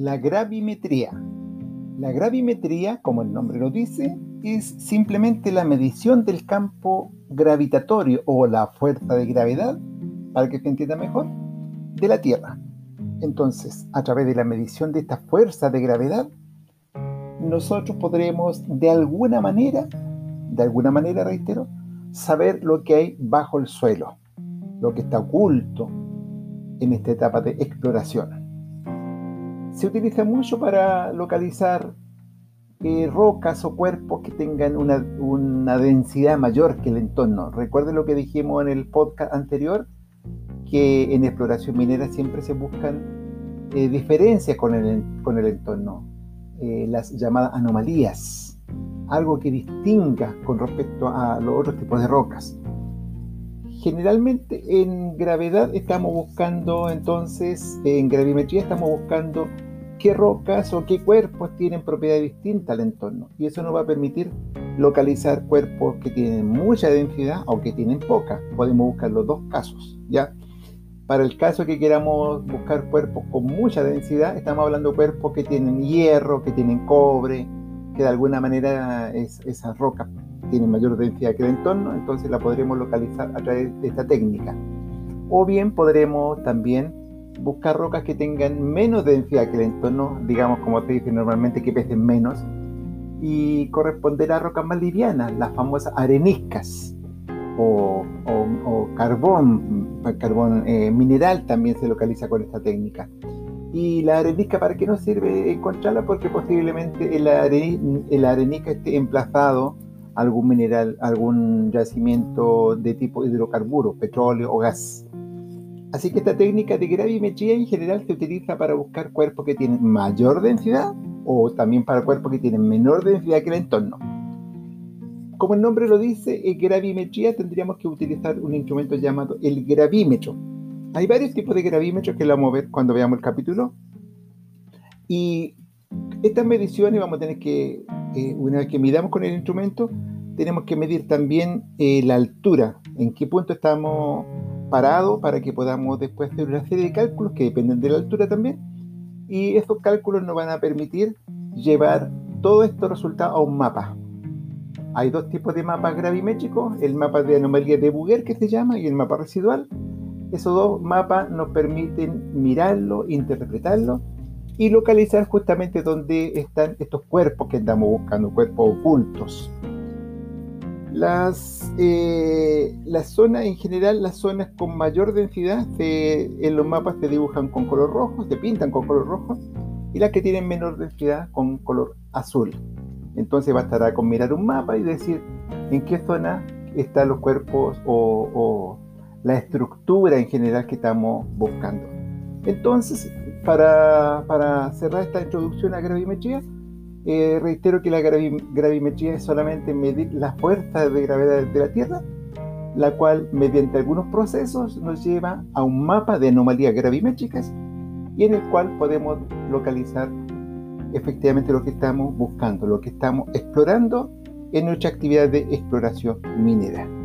La gravimetría. La gravimetría, como el nombre lo dice, es simplemente la medición del campo gravitatorio o la fuerza de gravedad, para que se entienda mejor, de la Tierra. Entonces, a través de la medición de esta fuerza de gravedad, nosotros podremos de alguna manera, de alguna manera reitero, saber lo que hay bajo el suelo, lo que está oculto en esta etapa de exploración. Se utiliza mucho para localizar eh, rocas o cuerpos que tengan una, densidad mayor que el entorno. Recuerden lo que dijimos en el podcast anterior, que en exploración minera siempre se buscan eh, diferencias con el, con el entorno, eh, las llamadas anomalías, algo que distinga con respecto a los otros tipos de rocas. Generalmente en gravedad estamos buscando entonces, en gravimetría estamos buscando qué rocas o qué cuerpos tienen propiedades distintas al entorno. Y eso nos va a permitir localizar cuerpos que tienen mucha densidad o que tienen poca. Podemos buscar los dos casos, ¿ya? Para el caso que queramos buscar cuerpos con mucha densidad, estamos hablando de cuerpos que tienen hierro, que tienen cobre, que de alguna manera esas rocas tienen mayor densidad que el entorno, entonces la podremos localizar a través de esta técnica. O bien podremos también buscar rocas que tengan menos densidad que el entorno, digamos como te dice normalmente que pesen menos, y corresponder a rocas más livianas, las famosas areniscas o, carbón, carbón eh, mineral también se localiza con esta técnica. Y la arenisca, ¿para qué nos sirve encontrarla? Porque posiblemente el, el arenisca esté emplazado algún mineral, algún yacimiento de tipo hidrocarburo, petróleo o gas. Así que esta técnica de gravimetría en general se utiliza para buscar cuerpos que tienen mayor densidad o también para cuerpos que tienen menor densidad que el entorno como el nombre lo dice, en gravimetría tendríamos que utilizar un instrumento llamado el gravímetro. Hay varios tipos de gravímetros que lo vamos a ver cuando veamos el capítulo. Y estas mediciones vamos a tener que, eh, una vez que midamos con el instrumento, tenemos que medir también eh, la altura, en qué punto estamos parados para que podamos después hacer una serie de cálculos que dependen de la altura también. Y estos cálculos nos van a permitir llevar todos estos resultados a un mapa. Hay dos tipos de mapas gravimétricos, el mapa de anomalía de Bouguer que se llama y el mapa residual. Esos dos mapas nos permiten mirarlo, interpretarlo y localizar justamente dónde están estos cuerpos que estamos buscando, cuerpos ocultos. Las, eh, las zonas en general, las zonas con mayor densidad en los mapas se dibujan con color rojo, se pintan con color rojo, y las que tienen menor densidad con color azul. Entonces bastará con mirar un mapa y decir en qué zona están los cuerpos o, la estructura en general que estamos buscando. Entonces, para, cerrar esta introducción a gravimetría, eh, reitero que la gravimetría es solamente medir la fuerza de gravedad de la Tierra, la cual mediante algunos procesos nos lleva a un mapa de anomalías gravimétricas y en el cual podemos localizar efectivamente lo que estamos buscando, lo que estamos explorando en nuestra actividad de exploración minera.